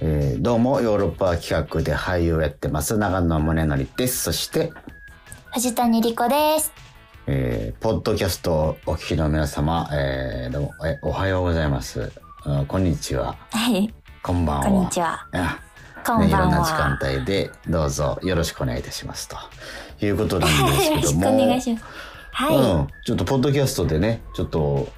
えーどうも、ヨーロッパ企画で俳優をやってます、長野宗則です。そして、藤谷莉子です。えーポッドキャストをお聞きの皆様、えーどうも、えおはようございます。うんこんにちは。はい。こんばんは。こんにちは。あこんばんねいろんな時間は。帯で、どうぞよろしくお願いいたします。ということなんですけども。はい。うん、ちょっとポッドキャストでね、ちょっと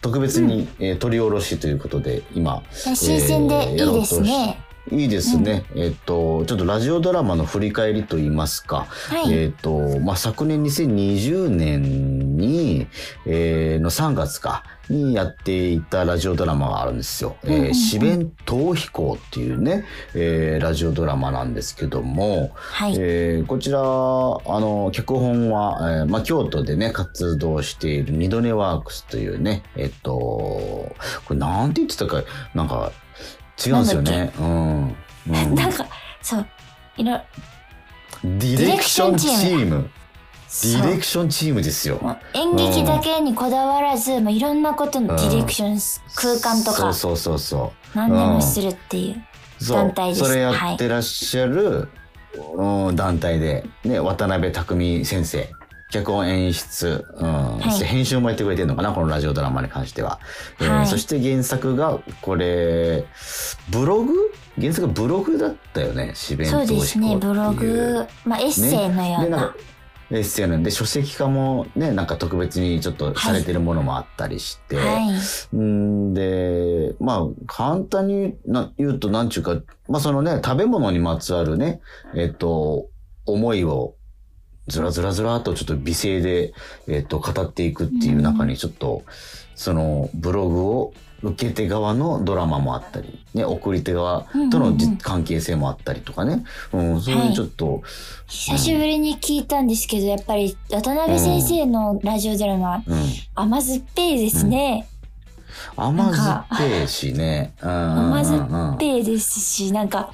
特別に、えー取り下ろしということで、今、新鮮でいいですね。いいですね。えっと、ちょっとラジオドラマの振り返りといいますか。はい。えっと、まあ、昨年2020年に、えーの3月か、にやっていたラジオドラマがあるんですよ。うんうんうんえー、四弁逃避行っていうね、えーラジオドラマなんですけども、はい。えーこちら、あの、脚本は、えーまあ、京都でね、活動している二度寝ワークスというね、えっと、これなんて言ってたか、なんか、違うんですよね。うん。う んなんか、そう。いろ、ディレクションチーム。ディレクションチームですよ。演劇だけにこだわらず、まあ、いろんなことのディレクション、空間とか、そうそうそうそ何でもするっていう。団体ですそれやってらっしゃる、うん団体で、ね、渡辺匠先生。脚本演出、うん。い。そして編集もやってくれてるのかな、このラジオドラマに関しては。えーはい。そして原作が、これ、ブログ？原作がブログだったよね、四弁そう投ですね、ブログ、まあ、エッセイのような。でんかエッセイなんで、書籍化もね、なんか特別にちょっとされてるものもあったりして、はい。んで、まあ、簡単にな言うと、なんちゅうか、まあそのね、食べ物にまつわるね、えっと、思いを、ずらずらずらっとちょっと美声で、えっと、語っていくっていう中に、ちょっと、その、ブログを受け手側のドラマもあったり、ね、送り手側との関係性もあったりとかね、うん、そういうちょっと、久しぶりに聞いたんですけど、やっぱり渡辺先生のラジオドラマ、うん、甘酸っぱいですね。甘酸っぱいしね、甘酸っぱいですし、なんか、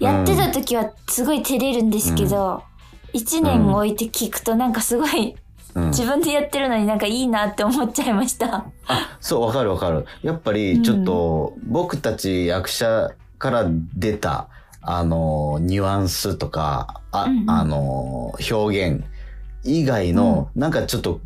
やってた時はすごい照れるんですけど、一、年置いて聞くとなんかすごい、うん自分でやってるのになんかいいなって思っちゃいました。そう、わかるわかる。やっぱり、ちょっと、僕たち役者から出た、あの、ニュアンスとか、あ、うんうんあの、表現以外の、なんかちょっと、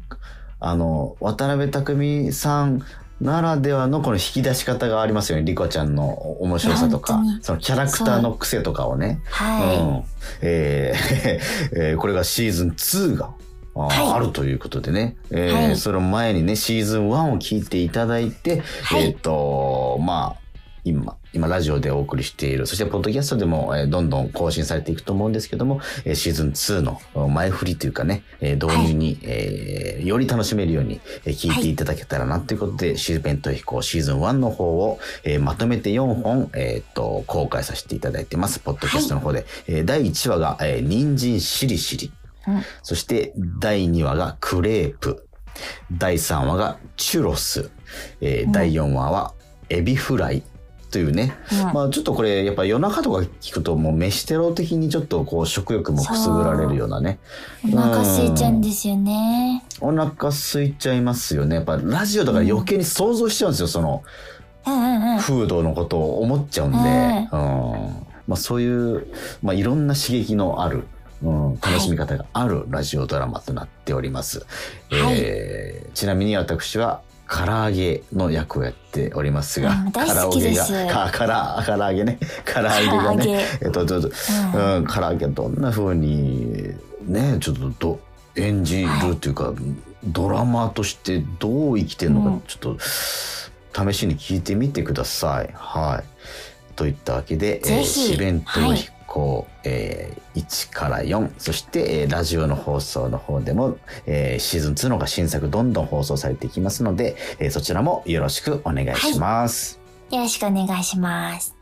あの、渡辺匠さんならではのこの引き出し方がありますよね。リコちゃんの面白さとか。そのキャラクターの癖とかをね。う。はん。えー えーこれがシーズン2が、あーはい。あるということでね、えーはい。その前にね、シーズン1を聞いていただいて、はい。えっ、と、まあ、今、今ラジオでお送りしている、そしてポッドキャストでも、えーどんどん更新されていくと思うんですけども、えーシーズン2の前振りというかね、えー導入に、えーより楽しめるように、えー聞いていただけたらなということで、シーベント飛行シーズン1の方を、えーまとめて4本、えっ、と、公開させていただいてます。ポッドキャストの方で。えー第1話が、えー人参しりしり。うんそして、第2話がクレープ。第3話がチュロス。え第4話はエビフライ。というね。うんまあちょっとこれ、やっぱ夜中とか聞くともう飯テロ的にちょっとこう食欲もくすぐられるようなね。い。お腹空いちゃうんですよね。お腹空いちゃいますよね。やっぱラジオだから余計に想像しちゃうんですよ。その、うんうんうん。フードのことを思っちゃうんで、うんまあ、そういう、まあ、いろんな刺激のある、うん、楽しみ方があるラジオドラマとなっております。はいえーちなみに私は唐揚げの役をやっておりますが、うん大好きです。唐揚げが、か、から、唐揚げね、唐揚げがね、えっと、ちょっと、うん。うん、唐揚げどんな風に、ね、ちょっとど、演じるっていうか、ドラマとしてどう生きてるのか、うん。ちょっと、試しに聞いてみてください。はい。といったわけで、ぜひ。四弁当飛行、えー1から4、そして、えーラジオの放送の方でも、えーシーズン2のが新作どんどん放送されていきますので、えーそちらもよろしくお願いします。よろしくお願いします。